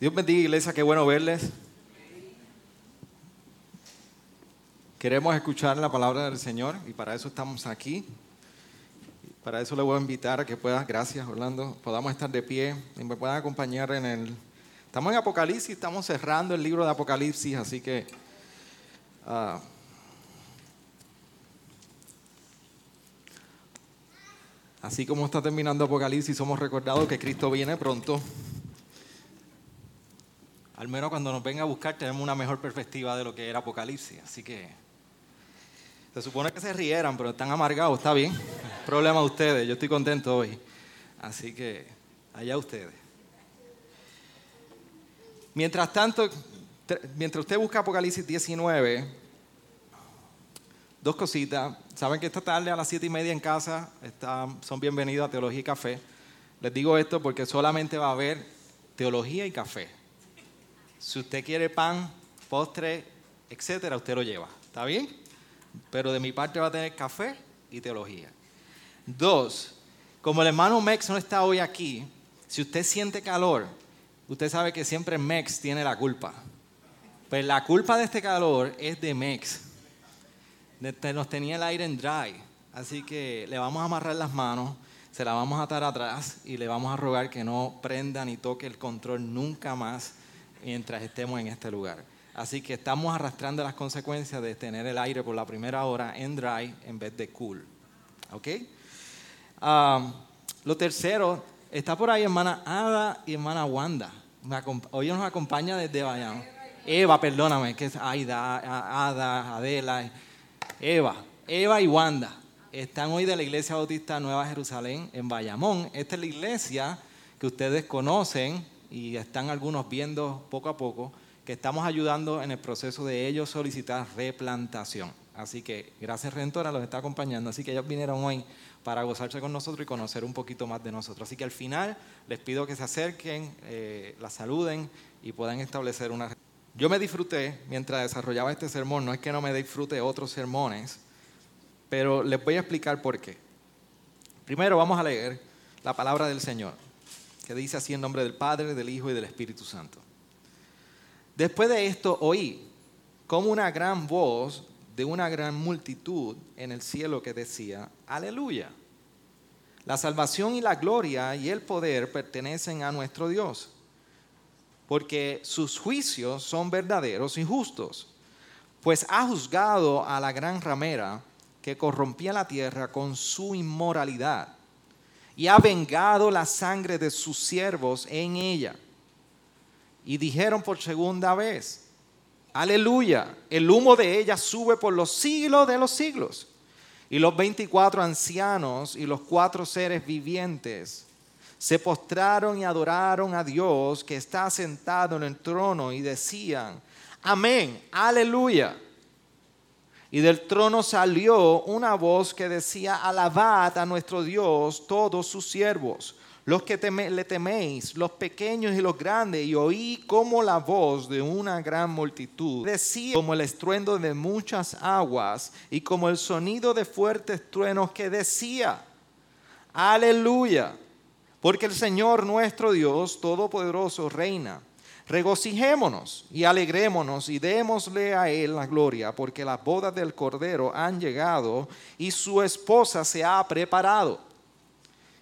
Dios bendiga iglesia, qué bueno verles. Queremos escuchar la palabra del Señor y para eso estamos aquí. Para eso le voy a invitar a que puedas, gracias Orlando, podamos estar de pie y me puedan acompañar en el... Estamos en Apocalipsis, estamos cerrando el libro de Apocalipsis, así que... ah, así como está terminando Apocalipsis, somos recordados que Cristo viene pronto. Al menos cuando nos venga a buscar tenemos una mejor perspectiva de lo que era Apocalipsis. Así que se supone que se rieran, pero están amargados, está bien. Problema de ustedes, yo estoy contento hoy. Así que allá ustedes. Mientras tanto, mientras usted busca Apocalipsis 19, dos cositas. Saben que esta tarde a las siete y media en casa está- son bienvenidos a Teología y Café. Les digo esto porque solamente va a haber teología y café. Si usted quiere pan, postre, etcétera, usted lo lleva. ¿Está bien? Pero de mi parte va a tener café y teología. Dos, como el hermano Mex no está hoy aquí, si usted siente calor, usted sabe que siempre Mex tiene la culpa. Pues la culpa de este calor es de Mex. Nos tenía el aire en dry. Así que le vamos a amarrar las manos, se la vamos a atar atrás y le vamos a rogar que no prenda ni toque el control nunca más mientras estemos en este lugar. Así que estamos arrastrando las consecuencias de tener el aire por la primera hora en dry en vez de cool. ¿Ok? Ah, lo tercero, está por ahí hermana Ada y hermana Wanda. Hoy nos acompaña desde Bayamón. Eva, perdóname, que es Aida, Ada, Adela, Eva, Eva y Wanda. Están hoy de la Iglesia Bautista Nueva Jerusalén en Bayamón. Esta es la iglesia que ustedes conocen y están algunos viendo poco a poco, que estamos ayudando en el proceso de ellos solicitar replantación. Así que gracias Redentora los está acompañando. Así que ellos vinieron hoy para gozarse con nosotros y conocer un poquito más de nosotros. Así que al final les pido que se acerquen, eh, la saluden y puedan establecer una... Yo me disfruté mientras desarrollaba este sermón, no es que no me disfrute otros sermones, pero les voy a explicar por qué. Primero vamos a leer la palabra del Señor, que dice así en nombre del Padre, del Hijo y del Espíritu Santo. Después de esto oí como una gran voz de una gran multitud en el cielo que decía, aleluya. La salvación y la gloria y el poder pertenecen a nuestro Dios, porque sus juicios son verdaderos y justos, pues ha juzgado a la gran ramera que corrompía la tierra con su inmoralidad y ha vengado la sangre de sus siervos en ella. Y dijeron por segunda vez, aleluya, el humo de ella sube por los siglos de los siglos. Y los veinticuatro ancianos y los cuatro seres vivientes se postraron y adoraron a Dios que está sentado en el trono y decían, amén, aleluya. Y del trono salió una voz que decía, alabad a nuestro Dios todos sus siervos, los que teme- le teméis, los pequeños y los grandes. Y oí como la voz de una gran multitud, decía como el estruendo de muchas aguas y como el sonido de fuertes truenos que decía, aleluya, porque el Señor nuestro Dios Todopoderoso reina. Regocijémonos y alegrémonos y démosle a Él la gloria, porque las bodas del Cordero han llegado y su esposa se ha preparado.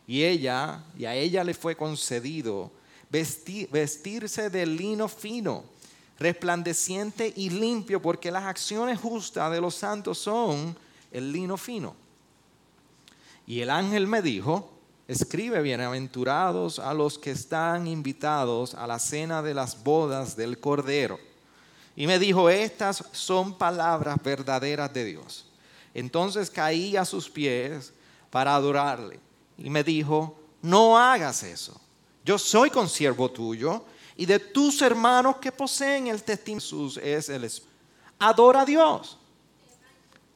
Y ella, y a ella le fue concedido vesti- vestirse de lino fino, resplandeciente y limpio, porque las acciones justas de los santos son el lino fino. Y el ángel me dijo, escribe bienaventurados a los que están invitados a la cena de las bodas del Cordero. Y me dijo, estas son palabras verdaderas de Dios. Entonces caí a sus pies para adorarle. Y me dijo, no hagas eso. Yo soy consiervo tuyo y de tus hermanos que poseen el testimonio. Jesús es el. Adora a Dios.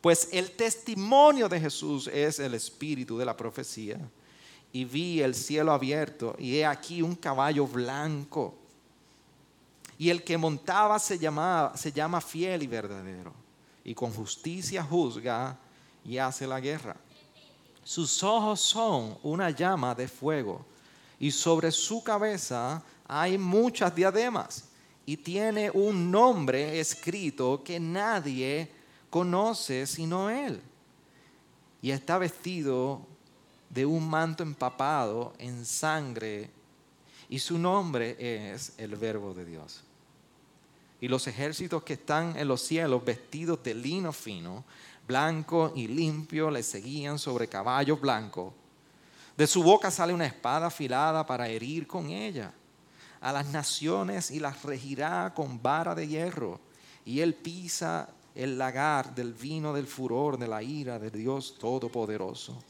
Pues el testimonio de Jesús es el espíritu de la profecía. Y vi el cielo abierto y he aquí un caballo blanco. Y el que montaba se, llamaba, se llama fiel y verdadero. Y con justicia juzga y hace la guerra. Sus ojos son una llama de fuego. Y sobre su cabeza hay muchas diademas. Y tiene un nombre escrito que nadie conoce sino Él. Y está vestido de un manto empapado en sangre y su nombre es el Verbo de Dios. Y los ejércitos que están en los cielos vestidos de lino fino, blanco y limpio, le seguían sobre caballos blancos. De su boca sale una espada afilada para herir con ella a las naciones y las regirá con vara de hierro. Y él pisa el lagar del vino del furor de la ira de Dios Todopoderoso.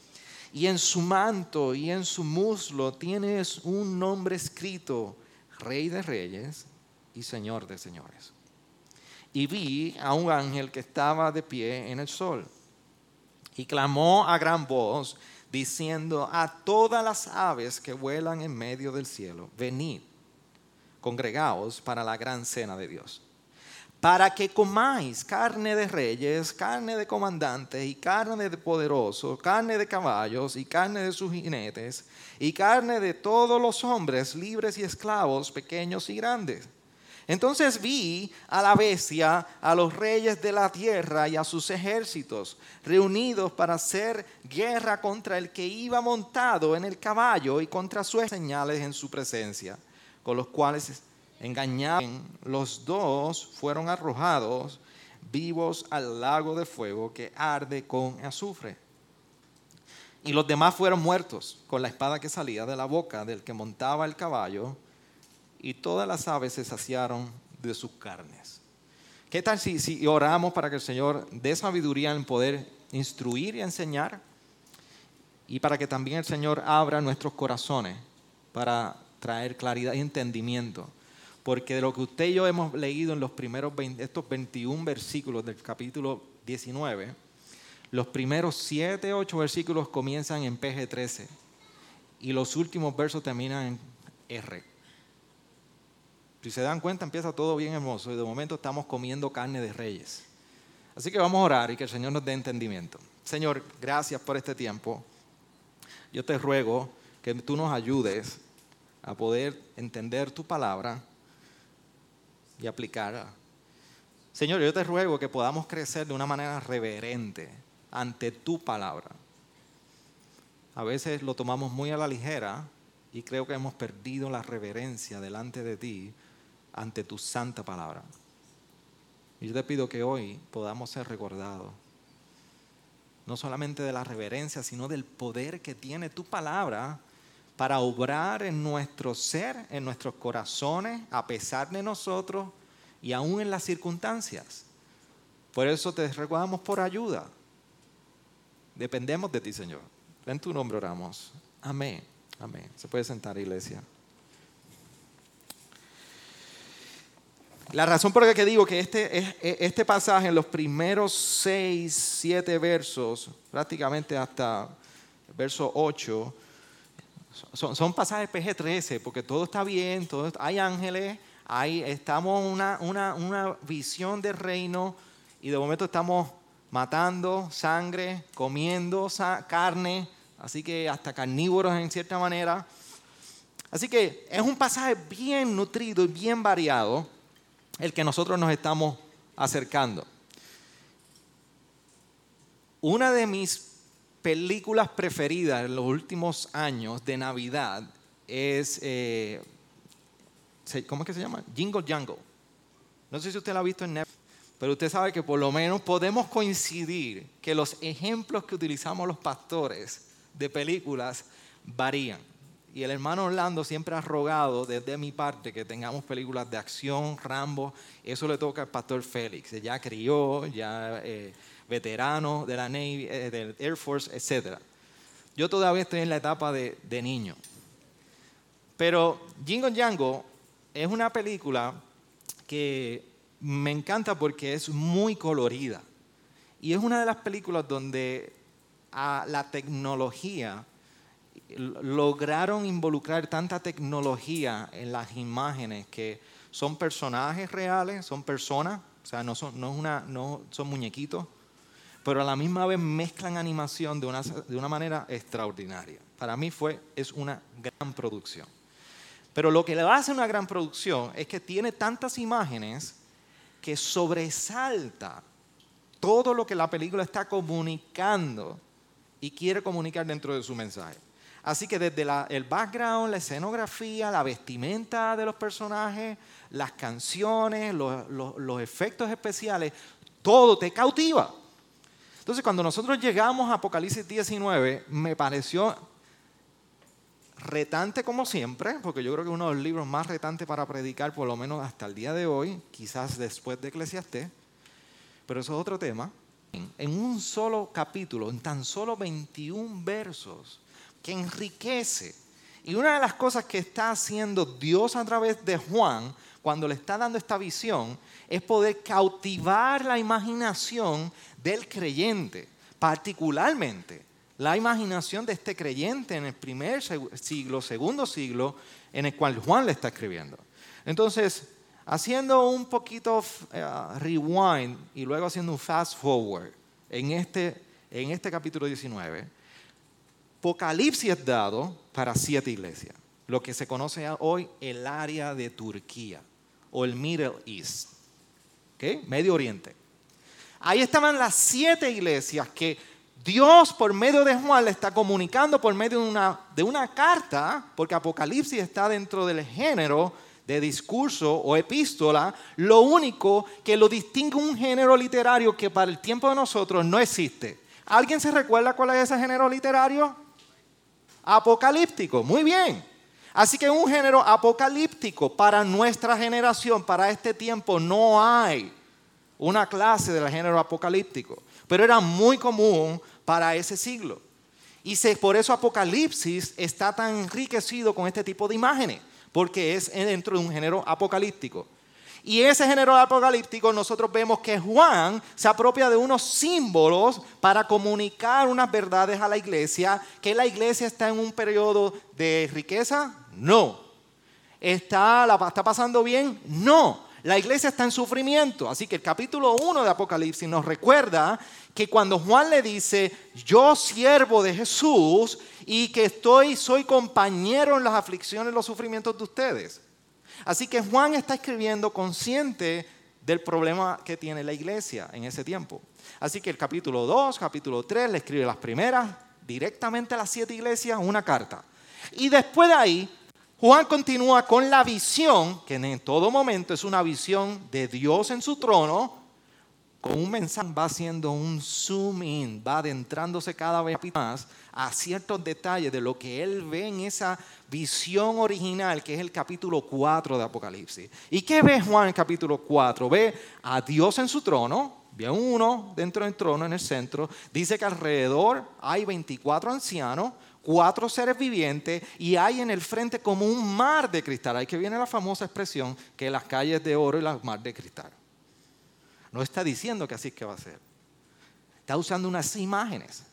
Y en su manto y en su muslo tienes un nombre escrito, Rey de Reyes y Señor de Señores. Y vi a un ángel que estaba de pie en el sol y clamó a gran voz diciendo a todas las aves que vuelan en medio del cielo, venid, congregaos para la gran cena de Dios para que comáis carne de reyes, carne de comandantes y carne de poderosos, carne de caballos y carne de sus jinetes, y carne de todos los hombres, libres y esclavos, pequeños y grandes. Entonces vi a la bestia, a los reyes de la tierra y a sus ejércitos, reunidos para hacer guerra contra el que iba montado en el caballo y contra sus señales en su presencia, con los cuales engañados, los dos fueron arrojados vivos al lago de fuego que arde con azufre. Y los demás fueron muertos con la espada que salía de la boca del que montaba el caballo, y todas las aves se saciaron de sus carnes. ¿Qué tal si, si oramos para que el Señor dé sabiduría en poder instruir y enseñar? Y para que también el Señor abra nuestros corazones para traer claridad y entendimiento porque de lo que usted y yo hemos leído en los primeros estos 21 versículos del capítulo 19, los primeros 7, 8 versículos comienzan en PG-13 y los últimos versos terminan en R. Si se dan cuenta, empieza todo bien hermoso y de momento estamos comiendo carne de reyes. Así que vamos a orar y que el Señor nos dé entendimiento. Señor, gracias por este tiempo. Yo te ruego que tú nos ayudes a poder entender tu palabra y aplicar. Señor, yo te ruego que podamos crecer de una manera reverente ante tu palabra. A veces lo tomamos muy a la ligera y creo que hemos perdido la reverencia delante de ti ante tu santa palabra. Y yo te pido que hoy podamos ser recordados, no solamente de la reverencia, sino del poder que tiene tu palabra para obrar en nuestro ser, en nuestros corazones, a pesar de nosotros y aún en las circunstancias. Por eso te recordamos por ayuda. Dependemos de ti, Señor. En tu nombre oramos. Amén. Amén. Se puede sentar, iglesia. La razón por la que digo que este, este pasaje, en los primeros seis, siete versos, prácticamente hasta el verso 8, son, pasajes PG-13, porque todo está bien, todo, hay ángeles, hay, estamos en una, una, una visión del reino y de momento estamos matando sangre, comiendo carne, así que hasta carnívoros en cierta manera. Así que es un pasaje bien nutrido y bien variado el que nosotros nos estamos acercando. Una de mis películas preferidas en los últimos años de Navidad es, eh, ¿cómo es que se llama? Jingle Jangle. No sé si usted la ha visto en Netflix, pero usted sabe que por lo menos podemos coincidir que los ejemplos que utilizamos los pastores de películas varían. Y el hermano Orlando siempre ha rogado desde mi parte que tengamos películas de acción, Rambo. Eso le toca al pastor Félix. Ya crió, ya eh, veterano de la Navy, eh, del Air Force, etc. Yo todavía estoy en la etapa de, niño. Pero Jingo Django es una película que me encanta porque es muy colorida. Y es una de las películas donde a la tecnología lograron involucrar tanta tecnología en las imágenes que son personajes reales, son personas, o sea, no son, no son muñequitos, pero a la misma vez mezclan animación de una, de una manera extraordinaria. Para mí fue, es una gran producción. Pero lo que le hace una gran producción es que tiene tantas imágenes que sobresalta todo lo que la película está comunicando y quiere comunicar dentro de su mensaje. Así que desde el background, la escenografía, la vestimenta de los personajes, las canciones, los, efectos especiales, todo te cautiva. Entonces cuando nosotros llegamos a Apocalipsis 19, me pareció retante como siempre, porque yo creo que uno de los libros más retantes para predicar, por lo menos hasta el día de hoy, quizás después de Eclesiastés, pero eso es otro tema. En un solo capítulo, en tan solo 21 versos, que enriquece. Y una de las cosas que está haciendo Dios a través de Juan, cuando le está dando esta visión, es poder cautivar la imaginación del creyente, particularmente la imaginación de este creyente en el primer siglo, segundo siglo, en el cual Juan le está escribiendo. Entonces, haciendo un poquito eh, rewind y luego haciendo un fast forward en este, en este capítulo 19, Apocalipsis es dado para siete iglesias, lo que se conoce hoy el área de Turquía o el Middle East, Medio Oriente. Ahí estaban las siete iglesias que Dios por medio de Juan le está comunicando por medio de una, de una carta, porque Apocalipsis está dentro del género de discurso o epístola, lo único que lo distingue un género literario que para el tiempo de nosotros no existe. ¿Alguien se recuerda cuál es ese género literario? Apocalíptico, muy bien. Así que un género apocalíptico para nuestra generación, para este tiempo, no hay una clase del género apocalíptico. Pero era muy común para ese siglo. Y por eso Apocalipsis está tan enriquecido con este tipo de imágenes, porque es dentro de un género apocalíptico. Y ese género apocalíptico nosotros vemos que Juan se apropia de unos símbolos para comunicar unas verdades a la iglesia, que la iglesia está en un periodo de riqueza, no. ¿Está, la, ¿Está pasando bien? No. La iglesia está en sufrimiento. Así que el capítulo 1 de Apocalipsis nos recuerda que cuando Juan le dice, yo siervo de Jesús y que estoy, soy compañero en las aflicciones los sufrimientos de ustedes. Así que Juan está escribiendo consciente del problema que tiene la iglesia en ese tiempo. Así que el capítulo 2, capítulo 3, le escribe las primeras directamente a las siete iglesias una carta. Y después de ahí, Juan continúa con la visión, que en todo momento es una visión de Dios en su trono, con un mensaje va haciendo un zoom in, va adentrándose cada vez más a ciertos detalles de lo que él ve en esa visión original, que es el capítulo 4 de Apocalipsis. ¿Y qué ve Juan en capítulo 4? Ve a Dios en su trono, ve a uno dentro del trono en el centro, dice que alrededor hay 24 ancianos, cuatro seres vivientes y hay en el frente como un mar de cristal. Ahí que viene la famosa expresión que las calles de oro y las mar de cristal. No está diciendo que así es que va a ser. Está usando unas imágenes.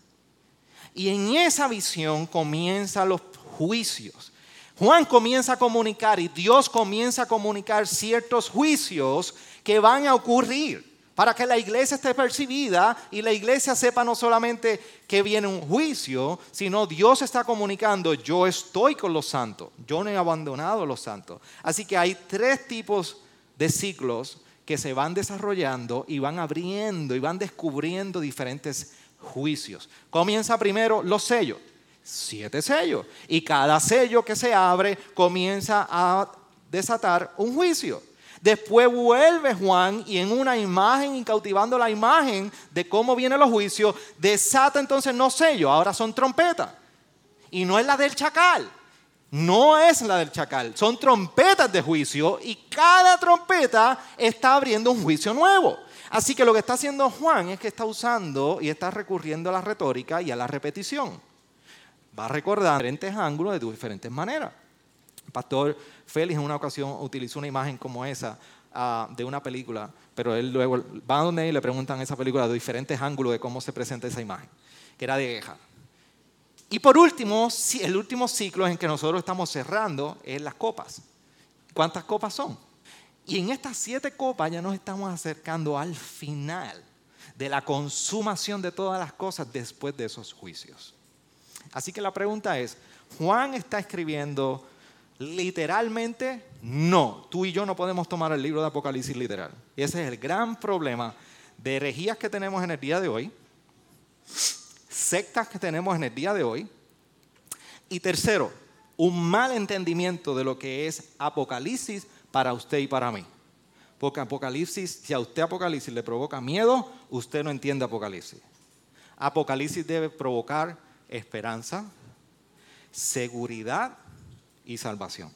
Y en esa visión comienzan los juicios. Juan comienza a comunicar y Dios comienza a comunicar ciertos juicios que van a ocurrir para que la iglesia esté percibida y la iglesia sepa no solamente que viene un juicio, sino Dios está comunicando, yo estoy con los santos, yo no he abandonado a los santos. Así que hay tres tipos de ciclos que se van desarrollando y van abriendo y van descubriendo diferentes juicios. Comienza primero los sellos, siete sellos, y cada sello que se abre comienza a desatar un juicio. Después vuelve Juan y en una imagen y cautivando la imagen de cómo vienen los juicios, desata entonces no sellos, ahora son trompetas. Y no es la del chacal, no es la del chacal, son trompetas de juicio y cada trompeta está abriendo un juicio nuevo. Así que lo que está haciendo Juan es que está usando y está recurriendo a la retórica y a la repetición. Va a recordar diferentes ángulos de diferentes maneras. Pastor Félix en una ocasión utilizó una imagen como esa ah, de una película, pero él luego va a donde y le preguntan esa película de diferentes ángulos de cómo se presenta esa imagen, que era de guerra. Y por último, el último ciclo en que nosotros estamos cerrando es las copas. ¿Cuántas copas son? Y en estas siete copas ya nos estamos acercando al final de la consumación de todas las cosas después de esos juicios. Así que la pregunta es, ¿Juan está escribiendo literalmente? No, tú y yo no podemos tomar el libro de Apocalipsis literal. Ese es el gran problema de herejías que tenemos en el día de hoy, sectas que tenemos en el día de hoy, y tercero, un mal entendimiento de lo que es Apocalipsis para usted y para mí. Porque Apocalipsis, si a usted Apocalipsis le provoca miedo, usted no entiende Apocalipsis. Apocalipsis debe provocar esperanza, seguridad y salvación.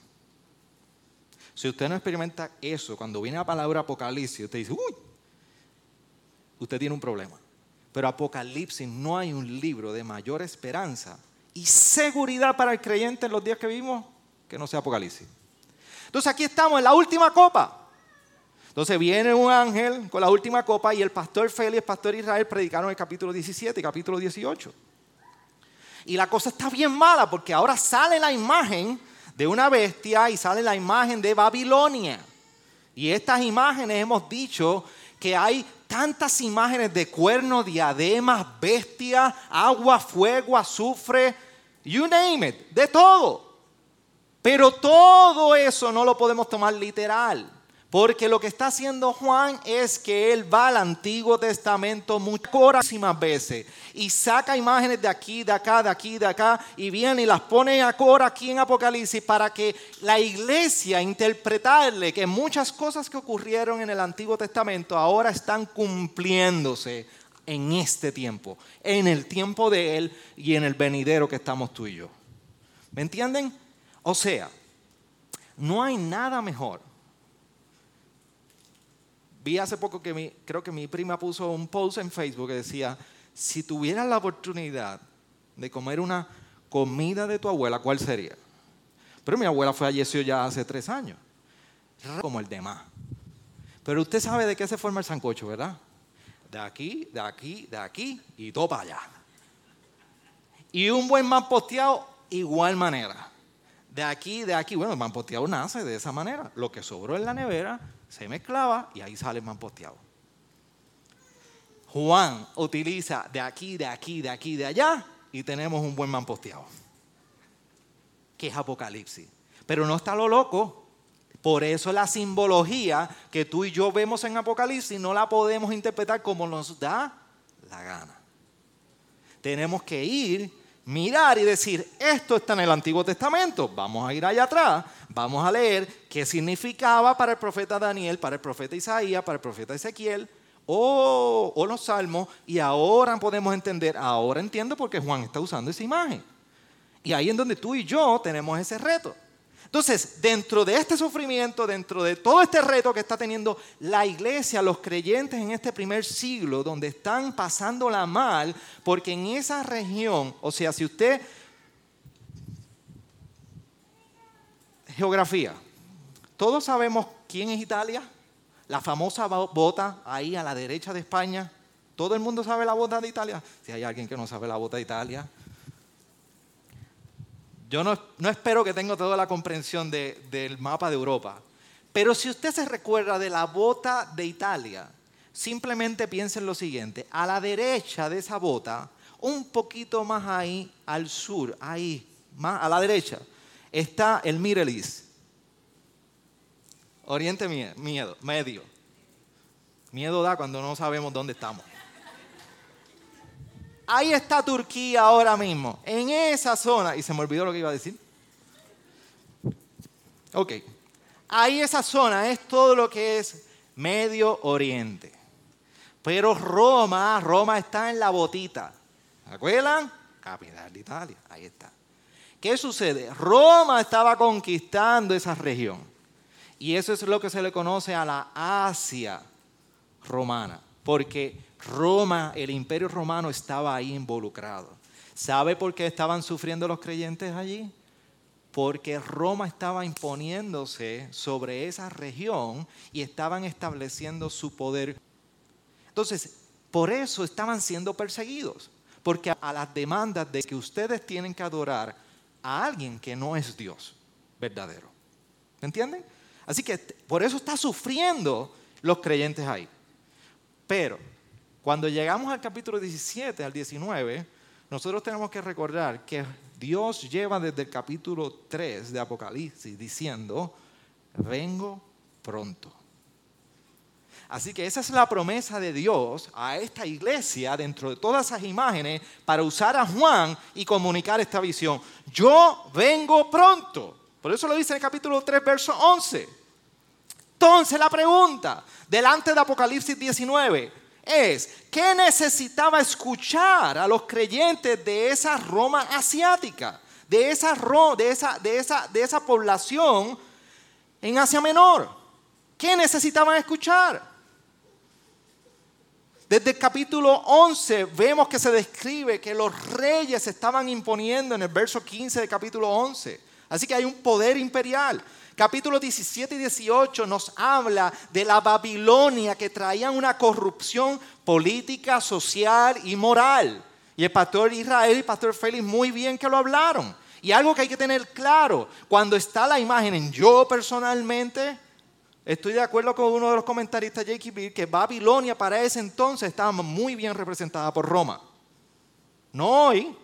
Si usted no experimenta eso, cuando viene la palabra Apocalipsis, usted dice, uy, usted tiene un problema. Pero Apocalipsis no hay un libro de mayor esperanza y seguridad para el creyente en los días que vivimos que no sea Apocalipsis. Entonces aquí estamos en la última copa. Entonces viene un ángel con la última copa y el pastor Félix el pastor Israel predicaron el capítulo 17 y capítulo 18. Y la cosa está bien mala porque ahora sale la imagen de una bestia y sale la imagen de Babilonia. Y estas imágenes hemos dicho que hay tantas imágenes de cuernos, diademas, bestias, agua, fuego, azufre, you name it, de todo. Pero todo eso no lo podemos tomar literal. Porque lo que está haciendo Juan es que él va al Antiguo Testamento muchísimas veces y saca imágenes de aquí, de acá, de aquí, de acá y viene y las pone a aquí en Apocalipsis para que la iglesia interpretarle que muchas cosas que ocurrieron en el Antiguo Testamento ahora están cumpliéndose en este tiempo, en el tiempo de él y en el venidero que estamos tú y yo. ¿Me entienden? O sea, no hay nada mejor Vi hace poco que mi, creo que mi prima puso un post en Facebook que decía, si tuvieras la oportunidad de comer una comida de tu abuela, ¿cuál sería? Pero mi abuela falleció ya hace tres años, como el demás. Pero usted sabe de qué se forma el sancocho, ¿verdad? De aquí, de aquí, de aquí y todo para allá. Y un buen posteado, igual manera. De aquí, de aquí. Bueno, el posteado nace de esa manera. Lo que sobró en la nevera se mezclaba y ahí sale el posteado. Juan utiliza de aquí, de aquí, de aquí, de allá y tenemos un buen posteado. Que es Apocalipsis. Pero no está lo loco. Por eso la simbología que tú y yo vemos en Apocalipsis no la podemos interpretar como nos da la gana. Tenemos que ir mirar y decir, esto está en el Antiguo Testamento, vamos a ir allá atrás, vamos a leer qué significaba para el profeta Daniel, para el profeta Isaías, para el profeta Ezequiel, o, los salmos, y ahora podemos entender, ahora entiendo por qué Juan está usando esa imagen. Y ahí es donde tú y yo tenemos ese reto. Entonces, dentro de este sufrimiento, dentro de todo este reto que está teniendo la iglesia, los creyentes en este primer siglo, donde están pasándola mal, porque en esa región, o sea, si usted... Geografía. Todos sabemos quién es Italia, la famosa bota ahí a la derecha de España. Todo el mundo sabe la bota de Italia. Si hay alguien que no sabe la bota de Italia, yo no, espero que tenga toda la comprensión del mapa de Europa. Pero si usted se recuerda de la bota de Italia, simplemente piense en lo siguiente. A la derecha de esa bota, un poquito más ahí al sur, ahí, más a la derecha, está el Middle Oriente miedo, medio. Miedo da cuando no sabemos dónde estamos. Ahí está Turquía ahora mismo, en esa zona. Y se me olvidó lo que iba a decir. Ok. Ahí esa zona es todo lo que es Medio Oriente. Pero Roma, Roma está en la botita. ¿Se acuerdan? Capital de Italia. Ahí está. ¿Qué sucede? Roma estaba conquistando esa región. Y eso es lo que se le conoce a la Asia romana. Porque Roma, el imperio romano estaba ahí involucrado. ¿Sabe por qué estaban sufriendo los creyentes allí? porque Roma estaba imponiéndose sobre esa región y estaban estableciendo su poder. Entonces, por eso estaban siendo perseguidos, porque a las demandas de que ustedes tienen que adorar a alguien que no es Dios verdadero. ¿Me entienden? Así que por eso está sufriendo los creyentes ahí. Pero cuando llegamos al capítulo 17 al 19, nosotros tenemos que recordar que Dios lleva desde el capítulo 3 de Apocalipsis diciendo, vengo pronto. Así que esa es la promesa de Dios a esta iglesia dentro de todas esas imágenes para usar a Juan y comunicar esta visión. Yo vengo pronto. Por eso lo dice en el capítulo 3, verso 11. Entonces la pregunta, delante de Apocalipsis 19, es, ¿qué necesitaba escuchar a los creyentes de esa Roma asiática? De esa, de esa, de esa, de esa población en Asia Menor. ¿Qué necesitaban escuchar? Desde el capítulo 11 vemos que se describe que los reyes se estaban imponiendo en el verso 15 del capítulo 11. Así que hay un poder imperial. Capítulo 17 y 18 nos habla de la Babilonia que traía una corrupción política, social y moral. Y el pastor Israel y el pastor Félix muy bien que lo hablaron. Y algo que hay que tener claro, cuando está la imagen en yo personalmente, Estoy de acuerdo con uno de los comentaristas, J.K. Bill, que Babilonia para ese entonces estaba muy bien representada por Roma. No hoy,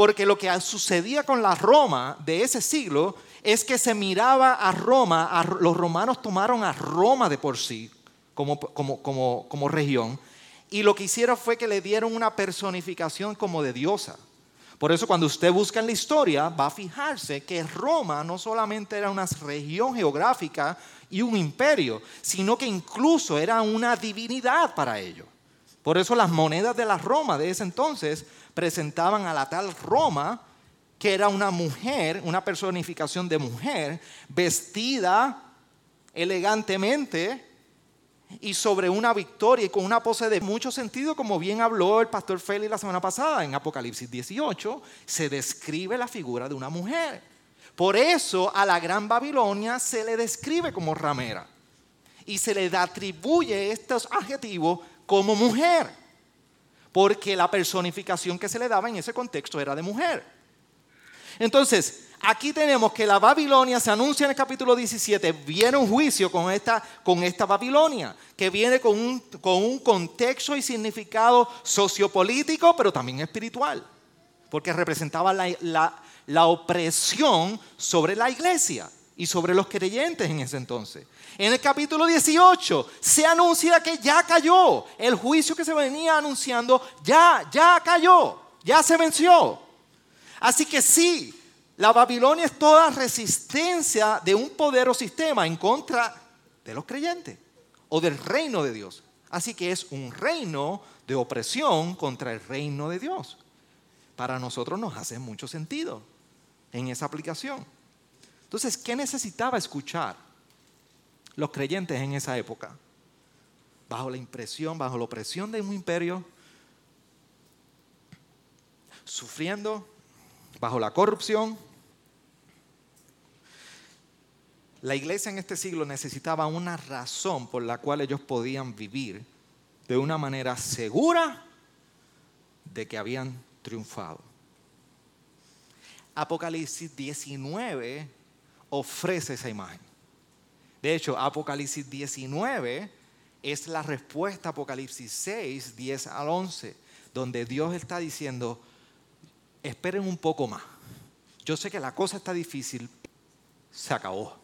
porque lo que sucedía con la Roma de ese siglo es que se miraba a Roma, los romanos tomaron a Roma de por sí como, como, como, como región, y lo que hicieron fue que le dieron una personificación como de diosa. Por eso cuando usted busca en la historia va a fijarse que Roma no solamente era una región geográfica y un imperio, sino que incluso era una divinidad para ellos. Por eso las monedas de la Roma de ese entonces presentaban a la tal Roma, que era una mujer, una personificación de mujer, vestida elegantemente y sobre una victoria y con una pose de mucho sentido, como bien habló el pastor Félix la semana pasada en Apocalipsis 18, se describe la figura de una mujer. Por eso a la Gran Babilonia se le describe como ramera y se le atribuye estos adjetivos como mujer, porque la personificación que se le daba en ese contexto era de mujer. Entonces, aquí tenemos que la Babilonia se anuncia en el capítulo 17, viene un juicio con esta, con esta Babilonia, que viene con un, con un contexto y significado sociopolítico, pero también espiritual, porque representaba la la opresión sobre la iglesia y sobre los creyentes en ese entonces. En el capítulo 18 se anuncia que ya cayó. El juicio que se venía anunciando ya, ya cayó, ya se venció. Así que sí, la Babilonia es toda resistencia de un poder o sistema en contra de los creyentes o del reino de Dios. Así que es un reino de opresión contra el reino de Dios. Para nosotros nos hace mucho sentido en esa aplicación. Entonces, ¿qué necesitaba escuchar los creyentes en esa época? Bajo la impresión, bajo la opresión de un imperio, sufriendo, bajo la corrupción. La iglesia en este siglo necesitaba una razón por la cual ellos podían vivir de una manera segura de que habían triunfado. Apocalipsis 19 ofrece esa imagen. De hecho, Apocalipsis 19 es la respuesta a Apocalipsis 6, 10 al 11, donde Dios está diciendo, esperen un poco más. Yo sé que la cosa está difícil, se acabó.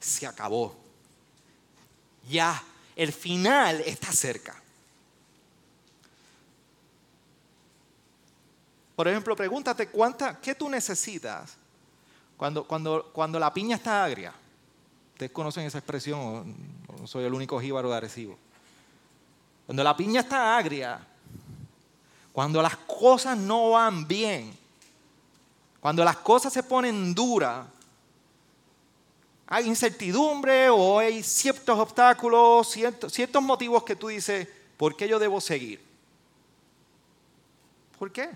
Se acabó. Ya, el final está cerca. Por ejemplo, pregúntate cuánta, qué tú necesitas cuando, cuando, cuando la piña está agria. Ustedes conocen esa expresión, no soy el único jíbaro de Arecibo. Cuando la piña está agria, cuando las cosas no van bien, cuando las cosas se ponen duras, hay incertidumbre o hay ciertos obstáculos, ciertos, ciertos motivos que tú dices, ¿por qué yo debo seguir? ¿Por qué?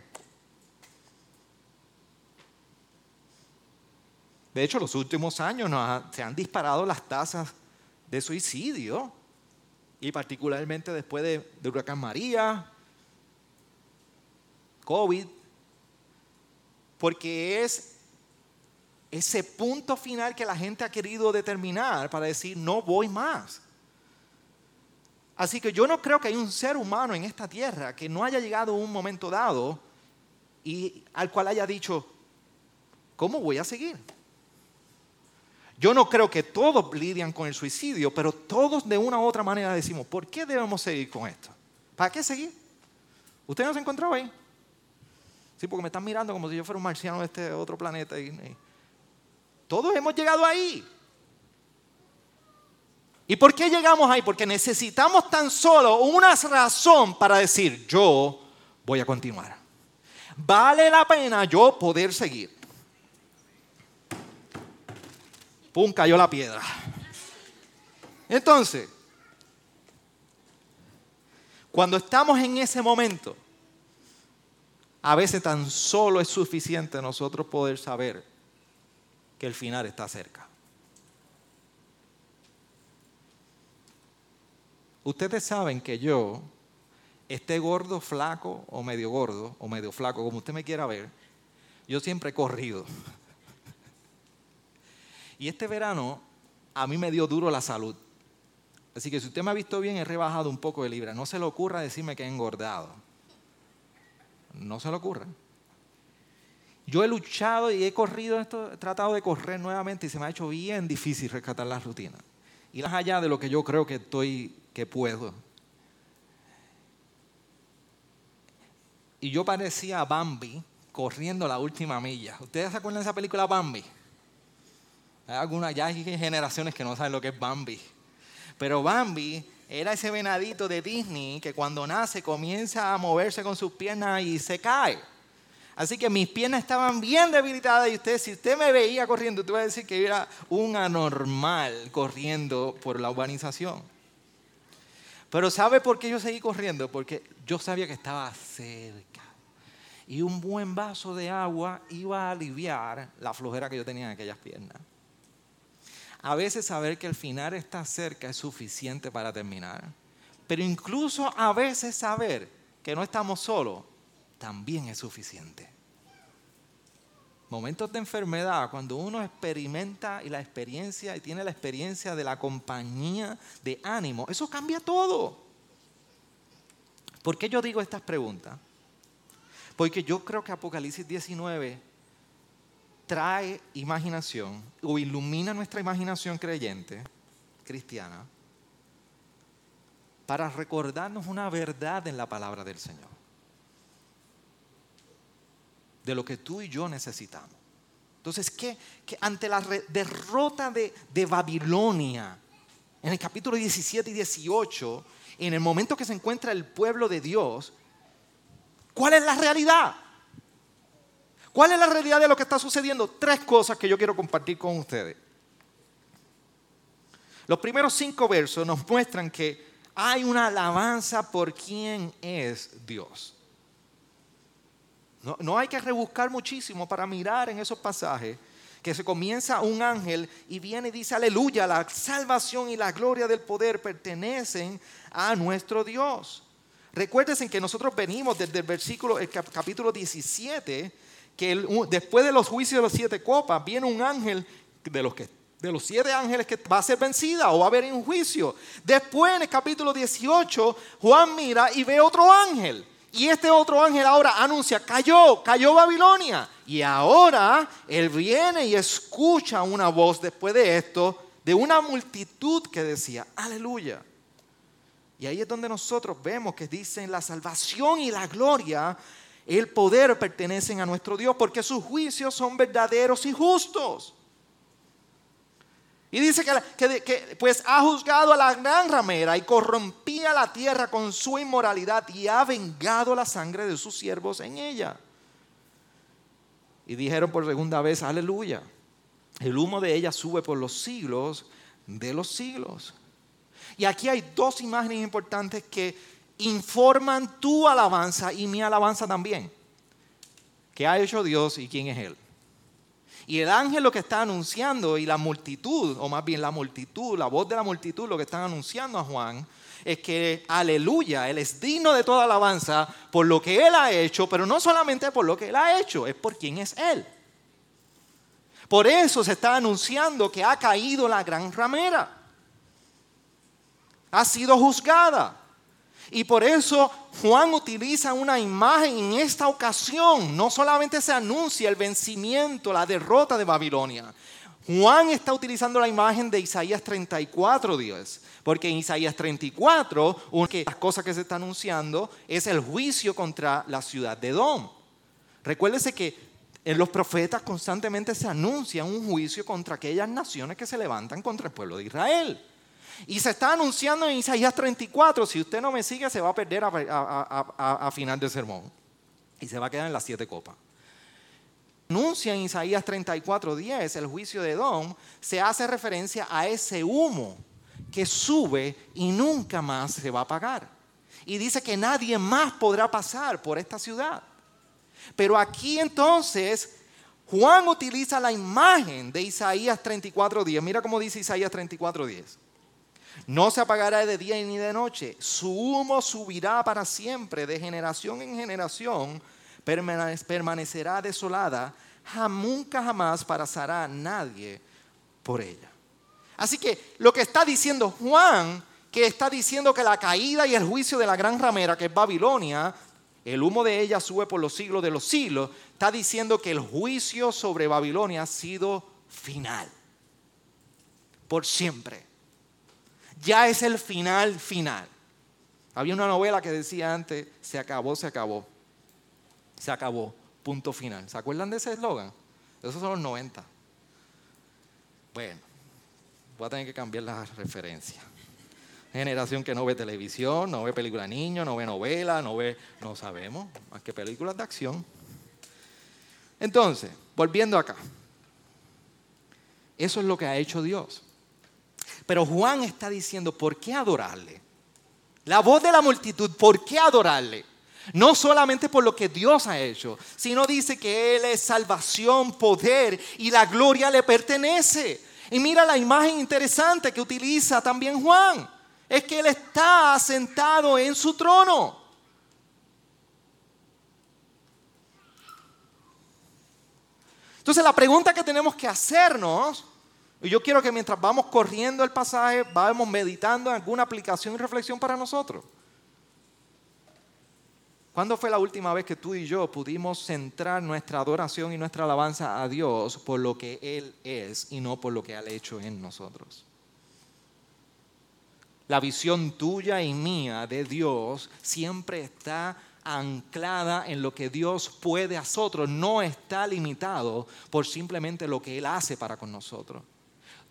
De hecho, los últimos años se han disparado las tasas de suicidio, y particularmente después de, de huracán María, COVID, porque es ese punto final que la gente ha querido determinar para decir, no voy más. Así que yo no creo que hay un ser humano en esta tierra que no haya llegado a un momento dado y al cual haya dicho, ¿cómo voy a seguir? Yo no creo que todos lidian con el suicidio, pero todos de una u otra manera decimos, ¿por qué debemos seguir con esto? ¿Para qué seguir? ¿Usted no se encontró ahí? Sí, porque me están mirando como si yo fuera un marciano de este otro planeta. todos hemos llegado ahí. ¿Y por qué llegamos ahí? Porque necesitamos tan solo una razón para decir, yo voy a continuar. Vale la pena yo poder seguir. ¡Pum! Cayó la piedra. Entonces, cuando estamos en ese momento, a veces tan solo es suficiente nosotros poder saber que el final está cerca. Ustedes saben que yo, esté gordo, flaco o medio gordo o medio flaco, como usted me quiera ver, yo siempre he corrido. Y este verano a mí me dio duro la salud. Así que si usted me ha visto bien, he rebajado un poco de libra. No se le ocurra decirme que he engordado. No se le ocurra. Yo he luchado y he corrido esto, he tratado de correr nuevamente y se me ha hecho bien difícil rescatar la rutina. Y más allá de lo que yo creo que estoy, que puedo. Y yo parecía Bambi corriendo la última milla. ¿Ustedes se acuerdan de esa película Bambi? Hay algunas, ya hay generaciones que no saben lo que es Bambi. Pero Bambi era ese venadito de Disney que cuando nace comienza a moverse con sus piernas y se cae. Así que mis piernas estaban bien debilitadas y usted, si usted me veía corriendo, usted va a decir que era un anormal corriendo por la urbanización. Pero ¿sabe por qué yo seguí corriendo? Porque yo sabía que estaba cerca. Y un buen vaso de agua iba a aliviar la flojera que yo tenía en aquellas piernas. A veces saber que el final está cerca es suficiente para terminar. Pero incluso a veces saber que no estamos solos también es suficiente. Momentos de enfermedad, cuando uno experimenta y la experiencia y tiene la experiencia de la compañía de ánimo, eso cambia todo. ¿Por qué yo digo estas preguntas? Porque yo creo que Apocalipsis 19 trae imaginación o ilumina nuestra imaginación creyente, cristiana, para recordarnos una verdad en la palabra del Señor. De lo que tú y yo necesitamos. Entonces, ¿qué? que ante la derrota de, de Babilonia, en el capítulo 17 y 18, en el momento que se encuentra el pueblo de Dios, ¿cuál es la realidad? ¿Cuál es la realidad de lo que está sucediendo? Tres cosas que yo quiero compartir con ustedes. Los primeros cinco versos nos muestran que hay una alabanza por quién es Dios. No, hay que rebuscar muchísimo para mirar en esos pasajes que se comienza un ángel y viene y dice, aleluya, la salvación y la gloria del poder pertenecen a nuestro Dios. Recuérdense que nosotros venimos desde el versículo, el capítulo 17, que después de los juicios de las siete copas viene un ángel de los, que, de los siete ángeles que va a ser vencida o va a haber un juicio. Después en el capítulo 18 Juan mira y ve otro ángel. Y este otro ángel ahora anuncia, cayó, cayó Babilonia. Y ahora él viene y escucha una voz después de esto de una multitud que decía, aleluya. Y ahí es donde nosotros vemos que dicen la salvación y la gloria el poder pertenecen a nuestro Dios porque sus juicios son verdaderos y justos. Y dice que, pues ha juzgado a la gran ramera y corrompía la tierra con su inmoralidad y ha vengado la sangre de sus siervos en ella. Y dijeron por segunda vez, aleluya. El humo de ella sube por los siglos de los siglos. Y aquí hay dos imágenes importantes que informan tu alabanza y mi alabanza también. ¿Qué ha hecho Dios y quién es Él? Y el ángel lo que está anunciando y la multitud, o más bien la multitud, la voz de la multitud, lo que están anunciando a Juan, es que aleluya, Él es digno de toda alabanza por lo que Él ha hecho, pero no solamente por lo que Él ha hecho, es por quién es Él. Por eso se está anunciando que ha caído la gran ramera. Ha sido juzgada. Y por eso Juan utiliza una imagen en esta ocasión. No solamente se anuncia el vencimiento, la derrota de Babilonia. Juan está utilizando la imagen de Isaías 34, Dios. Porque en Isaías 34, una de las cosas que se está anunciando es el juicio contra la ciudad de Edom. Recuérdese que en los profetas constantemente se anuncia un juicio contra aquellas naciones que se levantan contra el pueblo de Israel. Y se está anunciando en Isaías 34. Si usted no me sigue, se va a perder a, final del sermón. Y se va a quedar en las siete copas. Anuncia en Isaías 34, 10 el juicio de Edom. Se hace referencia a ese humo que sube y nunca más se va a apagar. Y dice que nadie más podrá pasar por esta ciudad. Pero aquí entonces Juan utiliza la imagen de Isaías 34.10. Mira cómo dice Isaías 34.10. No se apagará de día ni de noche. Su humo subirá para siempre, de generación en generación. Permanecerá desolada. Nunca jamás pasará nadie por ella. Así que lo que está diciendo Juan, que está diciendo que la caída y el juicio de la gran ramera, que es Babilonia, el humo de ella sube por los siglos de los siglos, está diciendo que el juicio sobre Babilonia ha sido final, por siempre. Ya es el final final. Había una novela que decía antes, se acabó, se acabó, se acabó, punto final. ¿Se acuerdan de ese eslogan? Esos son los 90. Bueno, voy a tener que cambiar la referencia generación que no ve televisión, no ve película de niños, no ve novela, no ve, no sabemos, más que películas de acción. Entonces, volviendo acá, eso es lo que ha hecho Dios. Pero Juan está diciendo, ¿por qué adorarle? La voz de la multitud, ¿por qué adorarle? No solamente por lo que Dios ha hecho, sino dice que Él es salvación, poder y la gloria le pertenece. Y mira la imagen interesante que utiliza también Juan es que Él está sentado en su trono. Entonces la pregunta que tenemos que hacernos, y yo quiero que mientras vamos corriendo el pasaje, vamos meditando en alguna aplicación y reflexión para nosotros. ¿Cuándo fue la última vez que tú y yo pudimos centrar nuestra adoración y nuestra alabanza a Dios por lo que Él es y no por lo que ha hecho en nosotros? La visión tuya y mía de Dios siempre está anclada en lo que Dios puede a nosotros, no está limitado por simplemente lo que Él hace para con nosotros.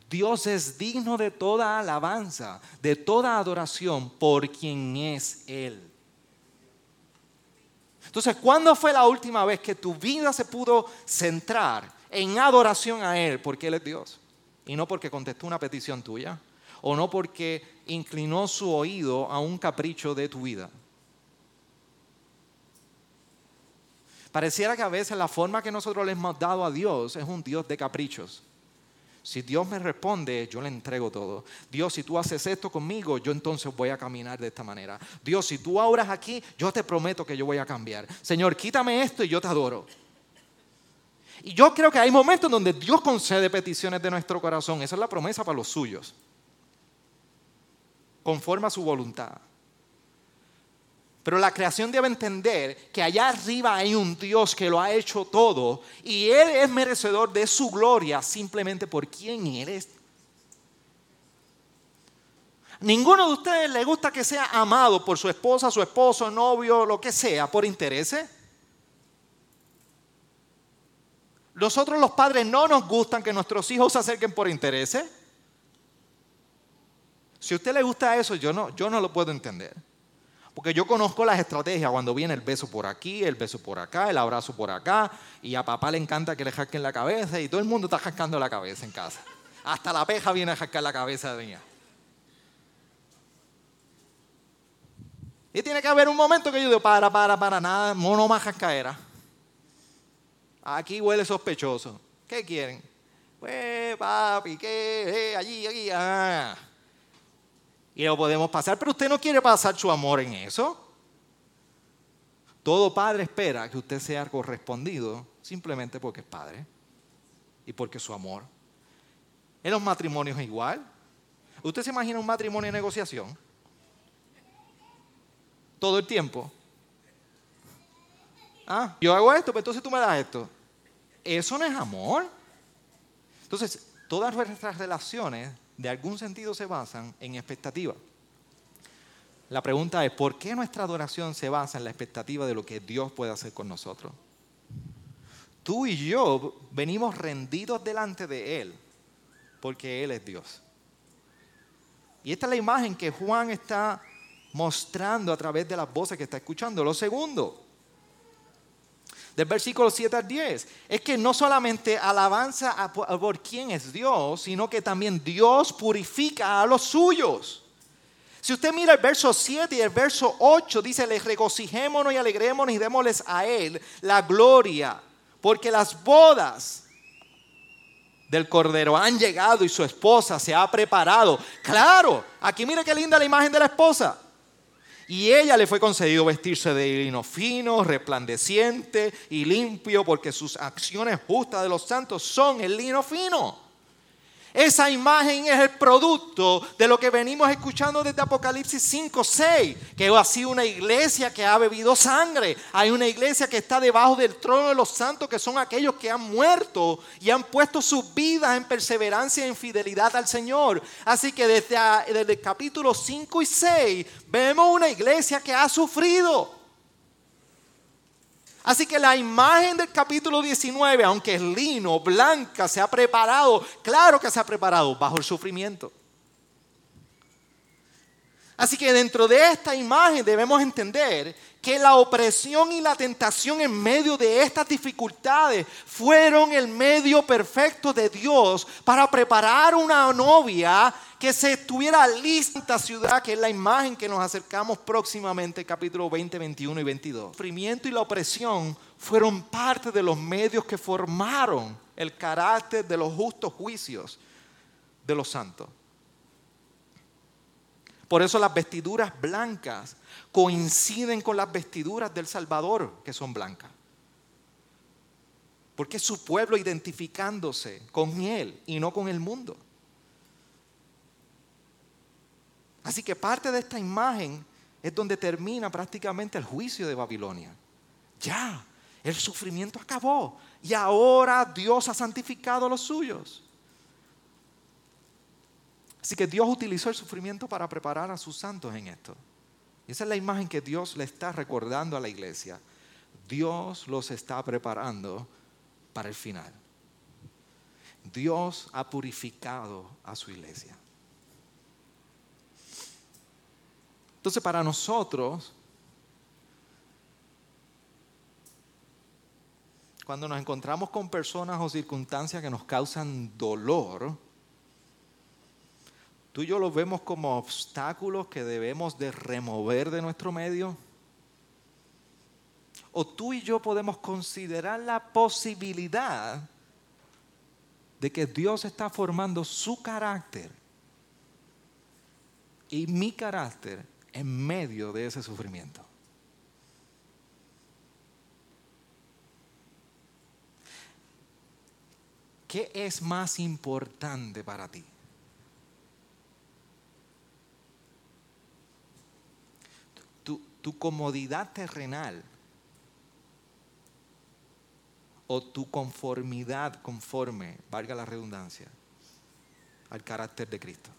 Dios es digno de toda alabanza, de toda adoración por quien es Él. Entonces, ¿cuándo fue la última vez que tu vida se pudo centrar en adoración a Él porque Él es Dios? Y no porque contestó una petición tuya o no porque inclinó su oído a un capricho de tu vida. Pareciera que a veces la forma que nosotros le hemos dado a Dios es un Dios de caprichos. Si Dios me responde, yo le entrego todo. Dios, si tú haces esto conmigo, yo entonces voy a caminar de esta manera. Dios, si tú oras aquí, yo te prometo que yo voy a cambiar. Señor, quítame esto y yo te adoro. Y yo creo que hay momentos donde Dios concede peticiones de nuestro corazón. Esa es la promesa para los suyos conforme a su voluntad. Pero la creación debe entender que allá arriba hay un Dios que lo ha hecho todo y Él es merecedor de su gloria simplemente por quien Él es. Ninguno de ustedes le gusta que sea amado por su esposa, su esposo, novio, lo que sea, por intereses. Nosotros los padres no nos gustan que nuestros hijos se acerquen por intereses. Si a usted le gusta eso, yo no, yo no lo puedo entender. Porque yo conozco las estrategias cuando viene el beso por aquí, el beso por acá, el abrazo por acá, y a papá le encanta que le jasquen la cabeza, y todo el mundo está jascando la cabeza en casa. Hasta la peja viene a jascar la cabeza de mía. Y tiene que haber un momento que yo digo, para, para, para, nada, mono más jascaera. Aquí huele sospechoso. ¿Qué quieren? Pues, papi, ¿qué? Eh, allí, allí, ah. Y lo podemos pasar, pero usted no quiere pasar su amor en eso. Todo padre espera que usted sea correspondido simplemente porque es padre y porque su amor. En los matrimonios igual. ¿Usted se imagina un matrimonio de negociación? Todo el tiempo. Ah, yo hago esto, pero entonces tú me das esto. Eso no es amor. Entonces, todas nuestras relaciones de algún sentido se basan en expectativa. La pregunta es, ¿por qué nuestra adoración se basa en la expectativa de lo que Dios puede hacer con nosotros? Tú y yo venimos rendidos delante de Él, porque Él es Dios. Y esta es la imagen que Juan está mostrando a través de las voces que está escuchando. Lo segundo, del versículo 7 al 10, es que no solamente alabanza por quién es Dios, sino que también Dios purifica a los suyos. Si usted mira el verso 7 y el verso 8, dice, les regocijémonos y alegrémonos y démosles a Él la gloria, porque las bodas del Cordero han llegado y su esposa se ha preparado. Claro, aquí mire qué linda la imagen de la esposa. Y ella le fue concedido vestirse de lino fino, resplandeciente y limpio, porque sus acciones justas de los santos son el lino fino. Esa imagen es el producto de lo que venimos escuchando desde Apocalipsis 5, 6, que ha sido una iglesia que ha bebido sangre. Hay una iglesia que está debajo del trono de los santos, que son aquellos que han muerto y han puesto sus vidas en perseverancia y en fidelidad al Señor. Así que desde, desde el capítulo 5 y 6 vemos una iglesia que ha sufrido. Así que la imagen del capítulo 19, aunque es lino, blanca, se ha preparado, claro que se ha preparado bajo el sufrimiento. Así que dentro de esta imagen debemos entender que la opresión y la tentación en medio de estas dificultades fueron el medio perfecto de Dios para preparar una novia que se estuviera lista en esta ciudad, que es la imagen que nos acercamos próximamente, capítulo 20, 21 y 22. El sufrimiento y la opresión fueron parte de los medios que formaron el carácter de los justos juicios de los santos. Por eso las vestiduras blancas coinciden con las vestiduras del Salvador, que son blancas. Porque es su pueblo identificándose con Él y no con el mundo. Así que parte de esta imagen es donde termina prácticamente el juicio de Babilonia. Ya, el sufrimiento acabó y ahora Dios ha santificado a los suyos. Así que Dios utilizó el sufrimiento para preparar a sus santos en esto. Y esa es la imagen que Dios le está recordando a la iglesia. Dios los está preparando para el final. Dios ha purificado a su iglesia. Entonces para nosotros, cuando nos encontramos con personas o circunstancias que nos causan dolor, tú y yo los vemos como obstáculos que debemos de remover de nuestro medio. O tú y yo podemos considerar la posibilidad de que Dios está formando su carácter y mi carácter en medio de ese sufrimiento. ¿Qué es más importante para ti? Tu, tu, comodidad terrenal o tu conformidad conforme, valga la redundancia, al carácter de Cristo.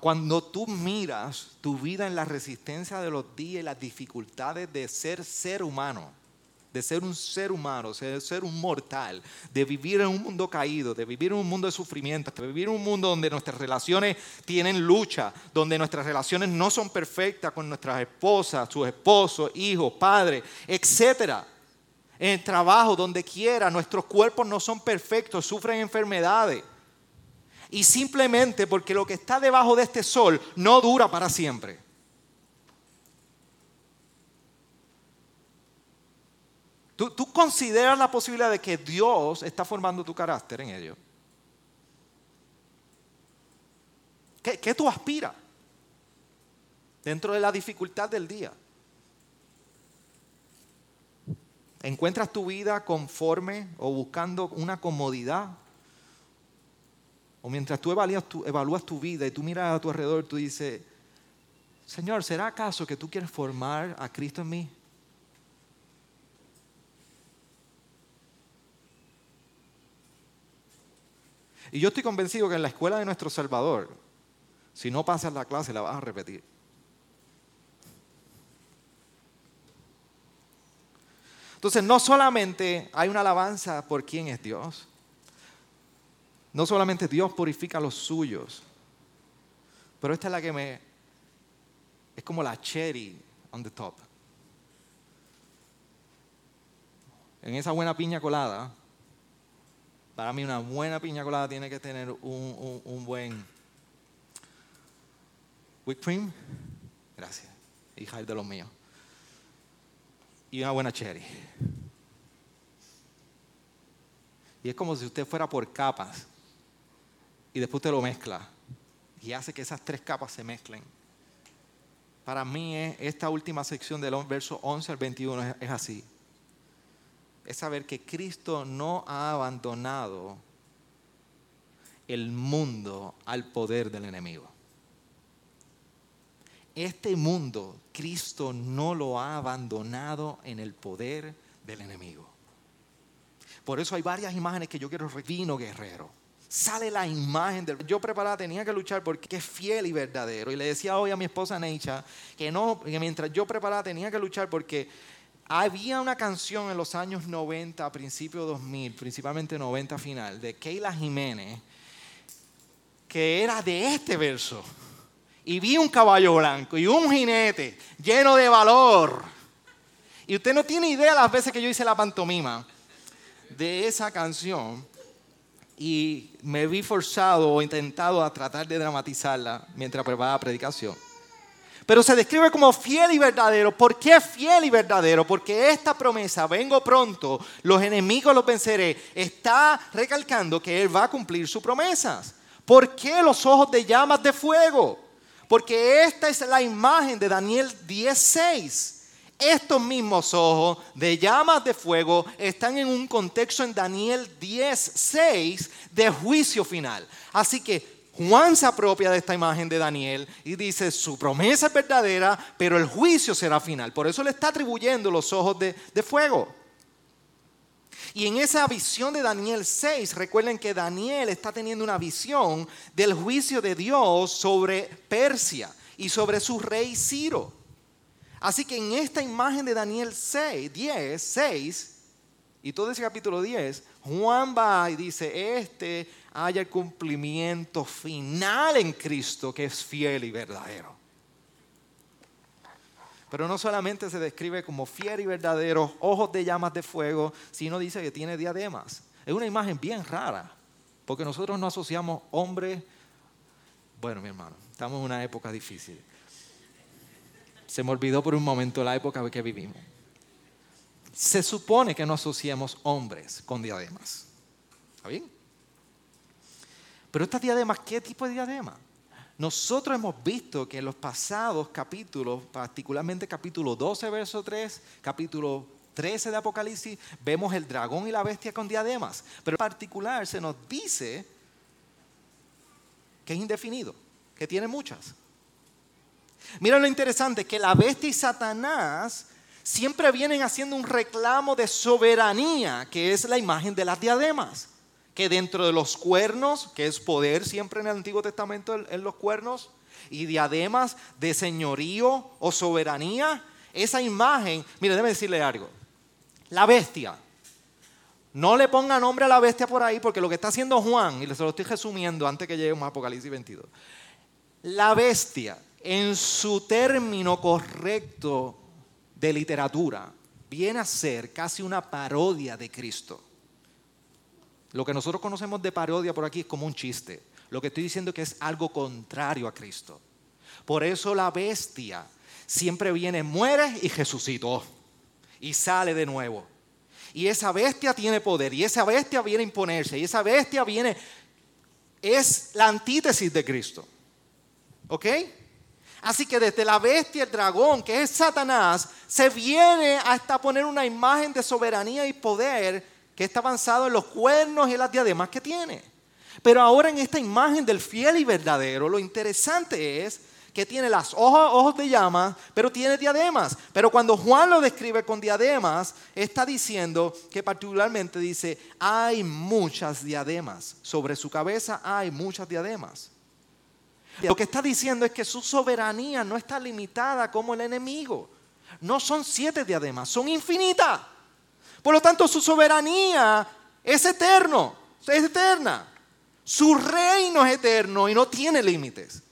Cuando tú miras tu vida en la resistencia de los días y las dificultades de ser ser humano, de ser un ser humano, de ser un mortal, de vivir en un mundo caído, de vivir en un mundo de sufrimiento, de vivir en un mundo donde nuestras relaciones tienen lucha, donde nuestras relaciones no son perfectas con nuestras esposas, sus esposos, hijos, padres, etcétera. En el trabajo, donde quiera, nuestros cuerpos no son perfectos, sufren enfermedades y simplemente porque lo que está debajo de este sol no dura para siempre. ¿Tú, ¿Tú, consideras la posibilidad de que Dios está formando tu carácter en ello? ¿Qué, qué tú aspiras dentro de la dificultad del día? ¿Encuentras tu vida conforme o buscando una comodidad? O mientras tú evalúas tu, evalúas tu vida y tú miras a tu alrededor, tú dices, Señor, ¿será acaso que tú quieres formar a Cristo en mí? Y yo estoy convencido que en la escuela de nuestro Salvador, si no pasas la clase, la vas a repetir. Entonces, no solamente hay una alabanza por quién es Dios, no solamente Dios purifica a los suyos, pero esta es la que me... es como la cherry on the top. En esa buena piña colada, para mí una buena piña colada tiene que tener un, un buen whipped cream. Gracias, hija de los míos. Y una buena cherry. Y es como si usted fuera por capas y después usted lo mezcla y hace que esas tres capas se mezclen. Para mí esta última sección del verso 11 al 21 es así es saber que Cristo no ha abandonado el mundo al poder del enemigo. Este mundo, Cristo no lo ha abandonado en el poder del enemigo. Por eso hay varias imágenes que yo quiero vino guerrero. Sale la imagen del yo preparada tenía que luchar porque es fiel y verdadero. Y le decía hoy a mi esposa Neicha que no, que mientras yo preparada tenía que luchar porque había una canción en los años 90, a principios 2000, principalmente 90 final, de Keila Jiménez, que era de este verso. Y vi un caballo blanco y un jinete lleno de valor. Y usted no tiene idea las veces que yo hice la pantomima de esa canción y me vi forzado o intentado a tratar de dramatizarla mientras preparaba predicación. Pero se describe como fiel y verdadero. ¿Por qué fiel y verdadero? Porque esta promesa, vengo pronto, los enemigos los venceré, está recalcando que Él va a cumplir sus promesas. ¿Por qué los ojos de llamas de fuego? Porque esta es la imagen de Daniel 10.6. Estos mismos ojos de llamas de fuego están en un contexto en Daniel 10.6 de juicio final. Así que Juan se apropia de esta imagen de Daniel y dice, su promesa es verdadera, pero el juicio será final. Por eso le está atribuyendo los ojos de, fuego. Y en esa visión de Daniel 6, recuerden que Daniel está teniendo una visión del juicio de Dios sobre Persia y sobre su rey Ciro. Así que en esta imagen de Daniel 6, 10, 6, y todo ese capítulo 10, Juan va y dice, este haya el cumplimiento final en Cristo que es fiel y verdadero. Pero no solamente se describe como fiel y verdadero, ojos de llamas de fuego, sino dice que tiene diademas. Es una imagen bien rara, porque nosotros no asociamos hombre, bueno mi hermano, estamos en una época difícil. Se me olvidó por un momento la época que vivimos. Se supone que no asociamos hombres con diademas. ¿Está bien? Pero estas diademas, ¿qué tipo de diadema? Nosotros hemos visto que en los pasados capítulos, particularmente capítulo 12, verso 3, capítulo 13 de Apocalipsis, vemos el dragón y la bestia con diademas. Pero en particular se nos dice que es indefinido, que tiene muchas. Mira lo interesante, que la bestia y Satanás siempre vienen haciendo un reclamo de soberanía, que es la imagen de las diademas que dentro de los cuernos, que es poder siempre en el Antiguo Testamento en los cuernos, y diademas de señorío o soberanía, esa imagen, mire, déjeme decirle algo, la bestia, no le ponga nombre a la bestia por ahí, porque lo que está haciendo Juan, y se lo estoy resumiendo antes que lleguemos a Apocalipsis 22, la bestia, en su término correcto de literatura, viene a ser casi una parodia de Cristo. Lo que nosotros conocemos de parodia por aquí es como un chiste. Lo que estoy diciendo es que es algo contrario a Cristo. Por eso la bestia siempre viene, muere y resucitó. Y sale de nuevo. Y esa bestia tiene poder, y esa bestia viene a imponerse, y esa bestia viene, es la antítesis de Cristo. ¿Ok? Así que desde la bestia, el dragón, que es Satanás, se viene hasta poner una imagen de soberanía y poder que está avanzado en los cuernos y las diademas que tiene. Pero ahora en esta imagen del fiel y verdadero, lo interesante es que tiene las ojos, ojos de llama, pero tiene diademas. Pero cuando Juan lo describe con diademas, está diciendo que particularmente dice, hay muchas diademas. Sobre su cabeza hay muchas diademas. Lo que está diciendo es que su soberanía no está limitada como el enemigo. No son siete diademas, son infinitas. Por lo tanto, su soberanía es eterno, es eterna. Su reino es eterno y no tiene límites.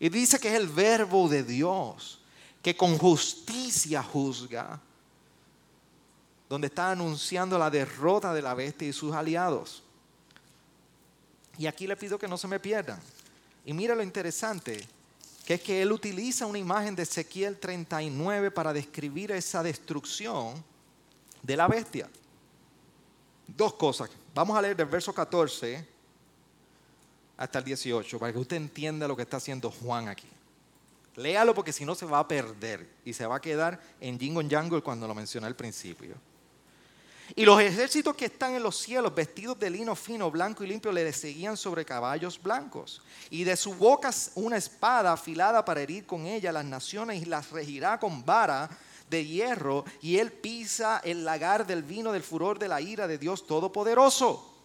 Y dice que es el verbo de Dios, que con justicia juzga, donde está anunciando la derrota de la bestia y sus aliados. Y aquí le pido que no se me pierdan. Y mira lo interesante, que es que él utiliza una imagen de Ezequiel 39 para describir esa destrucción de la bestia. Dos cosas. Vamos a leer del verso 14 hasta el 18 para que usted entienda lo que está haciendo Juan aquí. Léalo porque si no se va a perder y se va a quedar en Jingo Jungle cuando lo mencioné al principio. Y los ejércitos que están en los cielos, vestidos de lino fino, blanco y limpio, le seguían sobre caballos blancos. Y de su boca una espada afilada para herir con ella las naciones y las regirá con vara de hierro. Y él pisa el lagar del vino del furor de la ira de Dios Todopoderoso.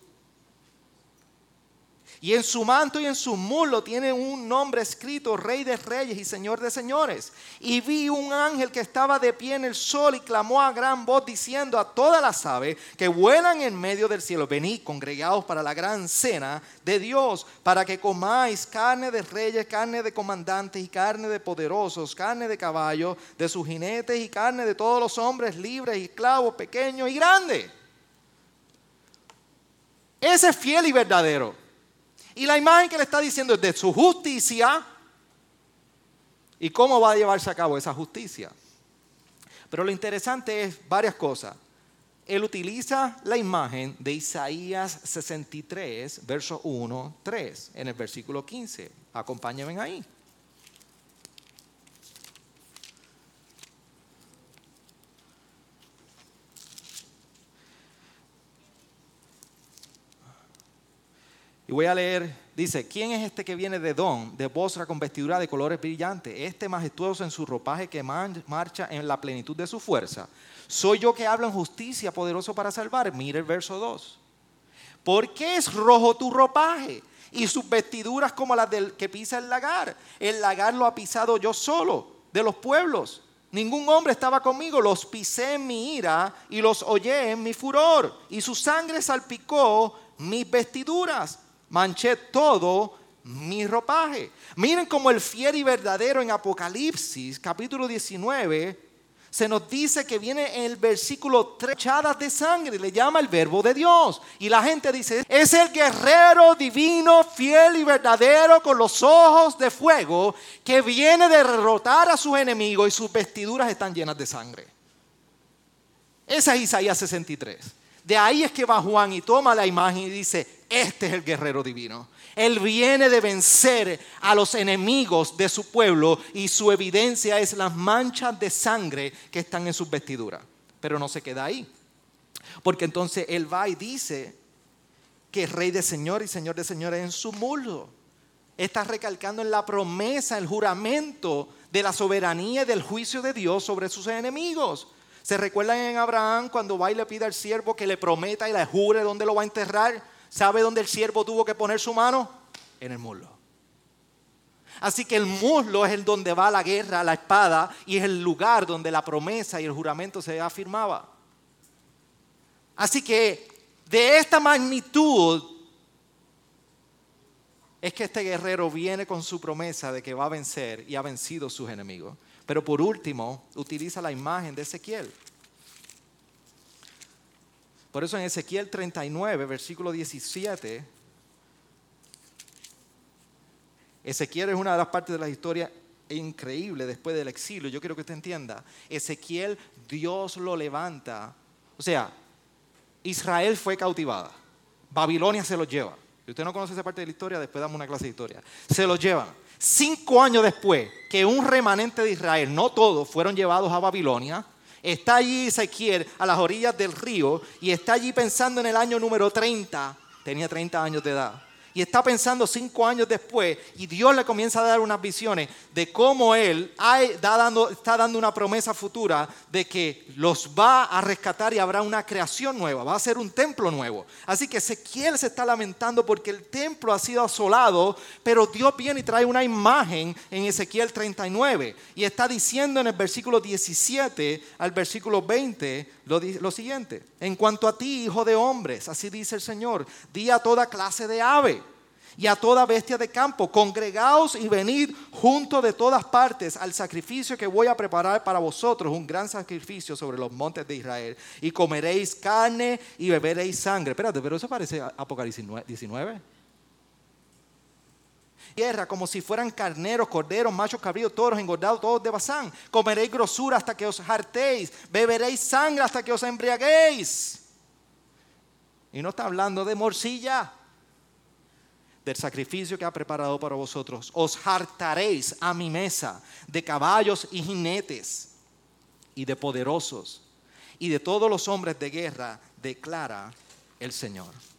Y en su manto y en su muslo tiene un nombre escrito, Rey de Reyes y Señor de Señores. Y vi un ángel que estaba de pie en el sol y clamó a gran voz diciendo a todas las aves que vuelan en medio del cielo, venid congregados para la gran cena de Dios, para que comáis carne de reyes, carne de comandantes y carne de poderosos, carne de caballos, de sus jinetes y carne de todos los hombres libres y esclavos, pequeños y grandes. Ese es fiel y verdadero. Y la imagen que le está diciendo es de su justicia y cómo va a llevarse a cabo esa justicia. Pero lo interesante es varias cosas. Él utiliza la imagen de Isaías 63, verso 1, 3, en el versículo 15. Acompáñenme ahí. Voy a leer, dice, ¿quién es este que viene de Don, de Bosra con vestidura de colores brillantes, este majestuoso en su ropaje que marcha en la plenitud de su fuerza? Soy yo que hablo en justicia, poderoso para salvar. Mire el verso 2. ¿Por qué es rojo tu ropaje? Y sus vestiduras como las del que pisa el lagar. El lagar lo ha pisado yo solo, de los pueblos. Ningún hombre estaba conmigo, los pisé en mi ira y los hollé en mi furor. Y su sangre salpicó mis vestiduras manché todo mi ropaje. Miren como el fiel y verdadero en Apocalipsis, capítulo 19, se nos dice que viene en el versículo 3, echadas de sangre, le llama el verbo de Dios. Y la gente dice, es el guerrero divino, fiel y verdadero, con los ojos de fuego, que viene de derrotar a sus enemigos y sus vestiduras están llenas de sangre. Esa es Isaías 63. De ahí es que va Juan y toma la imagen y dice, este es el guerrero divino. Él viene de vencer a los enemigos de su pueblo y su evidencia es las manchas de sangre que están en sus vestiduras. Pero no se queda ahí. Porque entonces él va y dice que es rey de señor y señor de señores en su muslo. Está recalcando en la promesa, el juramento de la soberanía y del juicio de Dios sobre sus enemigos. ¿Se recuerdan en Abraham cuando va y le pide al siervo que le prometa y le jure dónde lo va a enterrar? ¿Sabe dónde el siervo tuvo que poner su mano? En el muslo. Así que el muslo es el donde va la guerra, la espada, y es el lugar donde la promesa y el juramento se afirmaba. Así que de esta magnitud es que este guerrero viene con su promesa de que va a vencer y ha vencido a sus enemigos. Pero por último, utiliza la imagen de Ezequiel. Por eso en Ezequiel 39, versículo 17, Ezequiel es una de las partes de la historia increíble después del exilio. Yo quiero que usted entienda. Ezequiel, Dios lo levanta O sea, Israel fue cautivada. Babilonia se los lleva. Si usted no conoce esa parte de la historia, después damos una clase de historia. Se los llevan. Cinco años después que un remanente de Israel, no todos, fueron llevados a Babilonia, está allí Ezequiel a las orillas del río y está allí pensando en el año número 30, tenía 30 años de edad y está pensando cinco años después y Dios le comienza a dar unas visiones de cómo Él está dando, una promesa futura de que los va a rescatar y habrá una creación nueva, va a ser un templo nuevo. Así que Ezequiel se está lamentando porque el templo ha sido asolado, pero Dios viene y trae una imagen en Ezequiel 39 y está diciendo en el versículo 17 al versículo 20 lo, siguiente, en cuanto a ti, hijo de hombres, así dice el Señor, di a toda clase de ave y a toda bestia de campo, congregaos y venid junto de todas partes al sacrificio que voy a preparar para vosotros, un gran sacrificio sobre los montes de Israel, y comeréis carne y beberéis sangre. Espérate, pero eso parece Apocalipsis 19. Tierra como si fueran carneros, corderos, machos, cabríos, toros, engordados, todos de bazán. Comeréis grosura hasta que os hartéis, beberéis sangre hasta que os embriaguéis. Y no está hablando de morcilla del sacrificio que ha preparado para vosotros. Os hartaréis a mi mesa de caballos y jinetes y de poderosos y de todos los hombres de guerra, declara el Señor.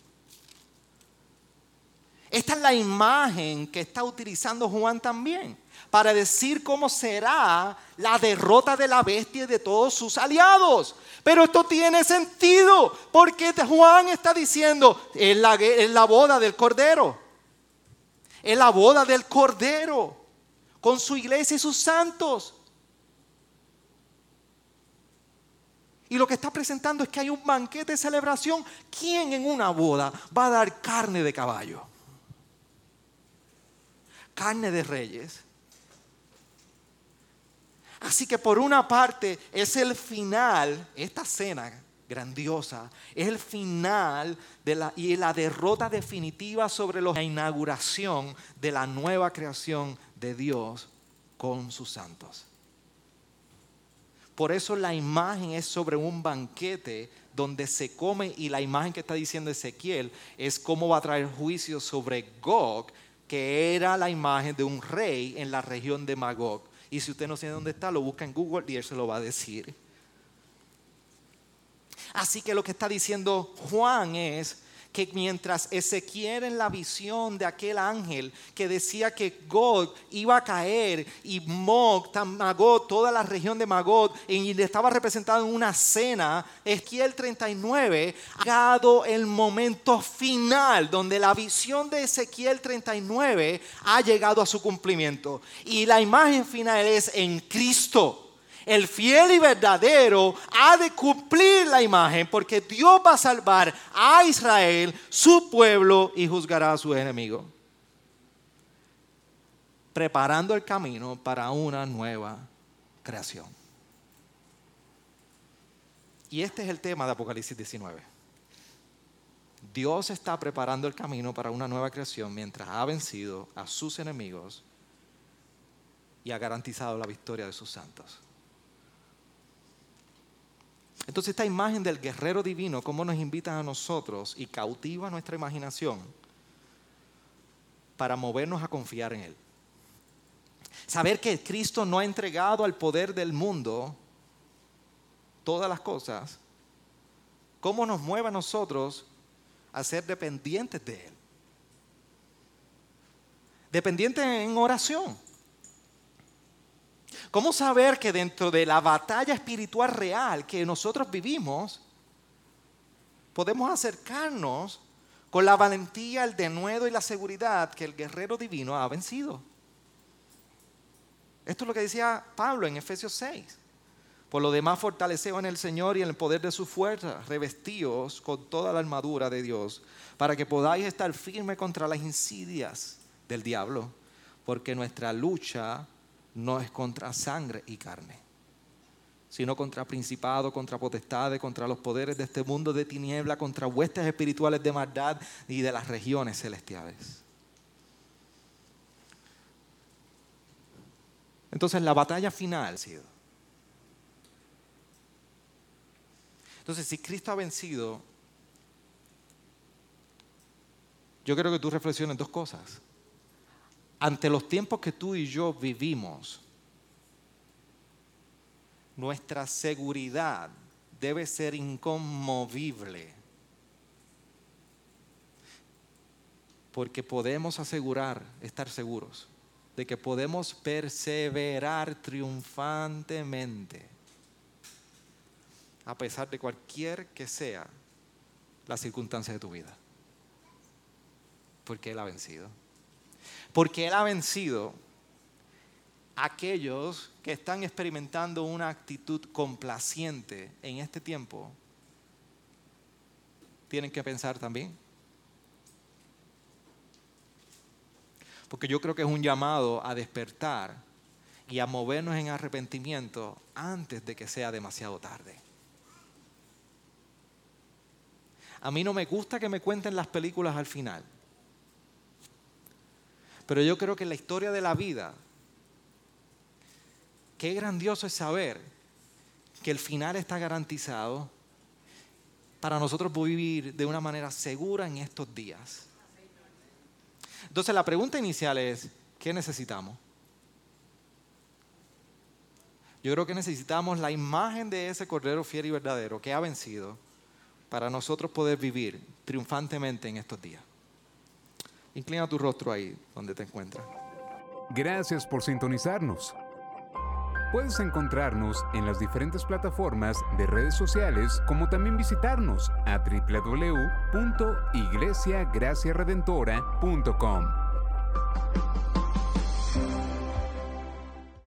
Esta es la imagen que está utilizando Juan también para decir cómo será la derrota de la bestia y de todos sus aliados. Pero esto tiene sentido porque Juan está diciendo, en la, en la boda del Cordero es la boda del Cordero con su iglesia y sus santos. Y lo que está presentando es que hay un banquete de celebración. ¿Quién en una boda va a dar carne de caballo? Carne de reyes. Así que por una parte es el final, esta cena grandiosa, es el final de la, y la derrota definitiva sobre la inauguración de la nueva creación de Dios con sus santos. Por eso la imagen es sobre un banquete donde se come y la imagen que está diciendo Ezequiel es cómo va a traer juicio sobre Gog, que era la imagen de un rey en la región de Magog. Y si usted no sabe dónde está, lo busca en Google y él se lo va a decir. Así que lo que está diciendo Juan es que mientras Ezequiel en la visión de aquel ángel que decía que Gog iba a caer y Mog, toda la región de Magog, y estaba representado en una cena, Ezequiel 39 ha llegado el momento final donde la visión de Ezequiel 39 ha llegado a su cumplimiento. Y la imagen final es en Cristo el fiel y verdadero ha de cumplir la imagen porque Dios va a salvar a Israel, su pueblo, y juzgará a su enemigo. Preparando el camino para una nueva creación. Y este es el tema de Apocalipsis 19. Dios está preparando el camino para una nueva creación mientras ha vencido a sus enemigos y ha garantizado la victoria de sus santos. Entonces esta imagen del guerrero divino, cómo nos invita a nosotros y cautiva nuestra imaginación para movernos a confiar en Él. Saber que Cristo no ha entregado al poder del mundo todas las cosas, cómo nos mueve a nosotros a ser dependientes de Él. Dependientes en oración. ¿Cómo saber que dentro de la batalla espiritual real que nosotros vivimos, podemos acercarnos con la valentía, el denuedo y la seguridad que el guerrero divino ha vencido? Esto es lo que decía Pablo en Efesios 6. Por lo demás, fortaleceos en el Señor y en el poder de su fuerza, revestíos con toda la armadura de Dios, para que podáis estar firmes contra las insidias del diablo, porque nuestra lucha no es contra sangre y carne, sino contra principados, contra potestades, contra los poderes de este mundo de tiniebla, contra huestes espirituales de maldad y de las regiones celestiales. Entonces la batalla final ha sido. Entonces, si Cristo ha vencido, yo quiero que tú reflexiones dos cosas. Ante los tiempos que tú y yo vivimos, nuestra seguridad debe ser inconmovible. Porque podemos asegurar, estar seguros, de que podemos perseverar triunfantemente a pesar de cualquier que sea la circunstancia de tu vida. Porque Él ha vencido. Porque Él ha vencido a aquellos que están experimentando una actitud complaciente en este tiempo. Tienen que pensar también. Porque yo creo que es un llamado a despertar y a movernos en arrepentimiento antes de que sea demasiado tarde. A mí no me gusta que me cuenten las películas al final. Pero yo creo que en la historia de la vida, qué grandioso es saber que el final está garantizado para nosotros vivir de una manera segura en estos días. Entonces la pregunta inicial es, ¿qué necesitamos? Yo creo que necesitamos la imagen de ese Cordero fiel y verdadero que ha vencido para nosotros poder vivir triunfantemente en estos días. Inclina tu rostro ahí donde te encuentras. Gracias por sintonizarnos. Puedes encontrarnos en las diferentes plataformas de redes sociales, como también visitarnos a www.iglesiagraciaredentora.com.